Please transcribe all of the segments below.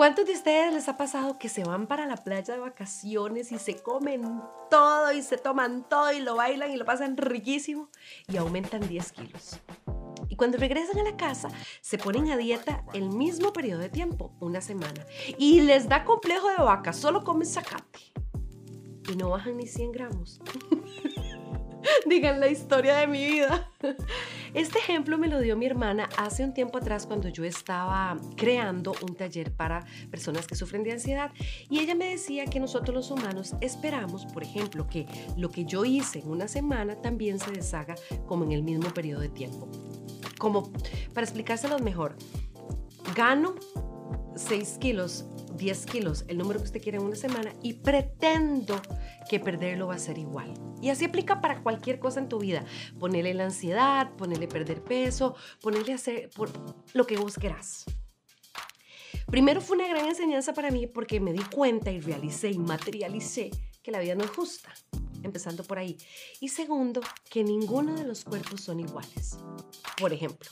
¿Cuántos de ustedes les ha pasado que se van para la playa de vacaciones y se comen todo y se toman todo y lo bailan y lo pasan riquísimo y aumentan 10 kilos? Y cuando regresan a la casa, se ponen a dieta el mismo periodo de tiempo, una semana. Y les da complejo de vaca, solo comen zacate. Y no bajan ni 100 gramos. Digan la historia de mi vida. Este ejemplo me lo dio mi hermana hace un tiempo atrás cuando yo estaba creando un taller para personas que sufren de ansiedad y ella me decía que nosotros los humanos esperamos, por ejemplo, que lo que yo hice en una semana también se deshaga como en el mismo periodo de tiempo. Como para explicárselo mejor, gano 6 kilos 10 kilos, el número que usted quiere en una semana, y pretendo que perderlo va a ser igual. Y así aplica para cualquier cosa en tu vida. Ponerle la ansiedad, ponerle perder peso, ponerle hacer por lo que vos. Primero fue una gran enseñanza para mí porque me di cuenta y realicé y materialicé que la vida no es justa, empezando por ahí. Y segundo, que ninguno de los cuerpos son iguales. Por ejemplo,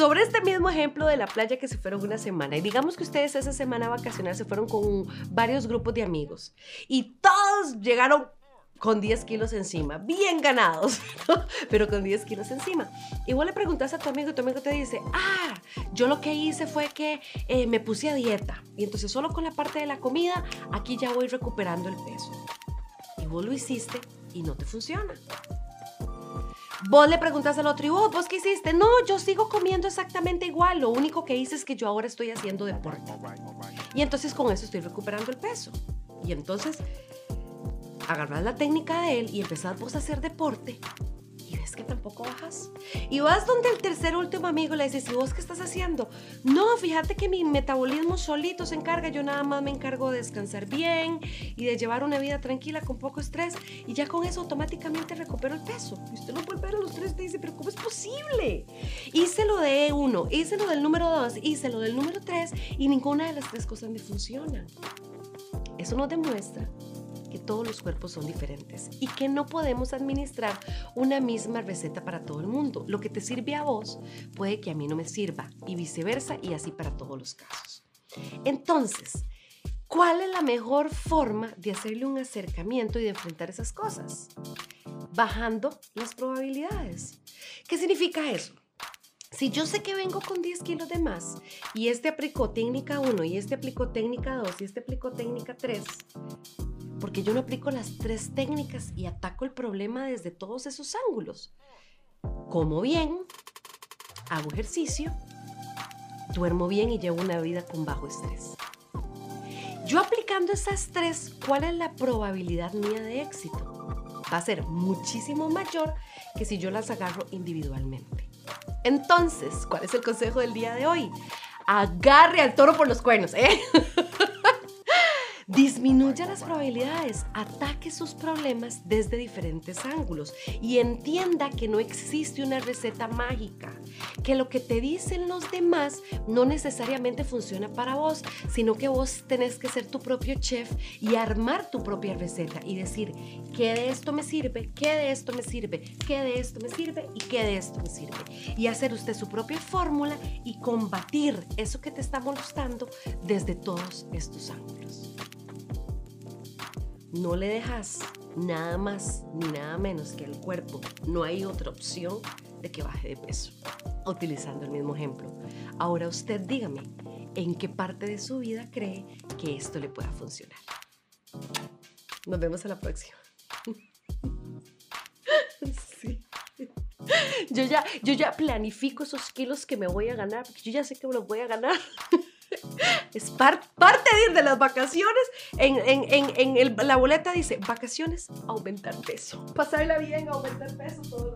sobre este mismo ejemplo de la playa que se fueron una semana, y digamos que ustedes esa semana vacacional se fueron con varios grupos de amigos y todos llegaron con 10 kilos encima, bien ganados, pero con 10 kilos encima. Y vos le preguntas a tu amigo y tu amigo te dice, ah, yo lo que hice fue que eh, me puse a dieta y entonces solo con la parte de la comida, aquí ya voy recuperando el peso. Y vos lo hiciste y no te funciona. Vos le preguntas al otro, ¿y vos, vos qué hiciste? No, yo sigo comiendo exactamente igual. Lo único que hice es que yo ahora estoy haciendo deporte. Y entonces con eso estoy recuperando el peso. Y entonces agarras la técnica de él y empezás vos a hacer deporte tampoco bajas. Y vas donde el tercer último amigo le dices, ¿y vos qué estás haciendo? No, fíjate que mi metabolismo solito se encarga, yo nada más me encargo de descansar bien y de llevar una vida tranquila con poco estrés y ya con eso automáticamente recupero el peso. Y usted lo vuelve a los tres y dice, pero ¿cómo es posible? Hice lo de uno, hice lo del número dos, hice lo del número tres y ninguna de las tres cosas me funciona. Eso nos demuestra que todos los cuerpos son diferentes y que no podemos administrar una misma receta para todo el mundo. Lo que te sirve a vos puede que a mí no me sirva y viceversa y así para todos los casos. Entonces, ¿cuál es la mejor forma de hacerle un acercamiento y de enfrentar esas cosas? Bajando las probabilidades. ¿Qué significa eso? Si yo sé que vengo con 10 kilos de más y este aplicó técnica 1 y este aplicó técnica 2 y este aplicó técnica 3, porque yo no aplico las tres técnicas y ataco el problema desde todos esos ángulos. Como bien, hago ejercicio, duermo bien y llevo una vida con bajo estrés. Yo aplicando esas tres, ¿cuál es la probabilidad mía de éxito? Va a ser muchísimo mayor que si yo las agarro individualmente. Entonces, ¿cuál es el consejo del día de hoy? Agarre al toro por los cuernos, ¿eh? Disminuya las probabilidades, ataque sus problemas desde diferentes ángulos y entienda que no existe una receta mágica, que lo que te dicen los demás no necesariamente funciona para vos, sino que vos tenés que ser tu propio chef y armar tu propia receta y decir, ¿qué de esto me sirve? ¿Qué de esto me sirve? ¿Qué de esto me sirve? ¿Y qué de esto me sirve? Y hacer usted su propia fórmula y combatir eso que te está molestando desde todos estos ángulos no le dejas nada más ni nada menos que al cuerpo, no hay otra opción de que baje de peso, utilizando el mismo ejemplo. Ahora usted dígame, ¿en qué parte de su vida cree que esto le pueda funcionar? Nos vemos a la próxima. Yo ya, yo ya planifico esos kilos que me voy a ganar, porque yo ya sé que me los voy a ganar. Es parte de las vacaciones. En, en, en, la boleta dice, vacaciones, aumentar peso. Pasarla bien, aumentar peso.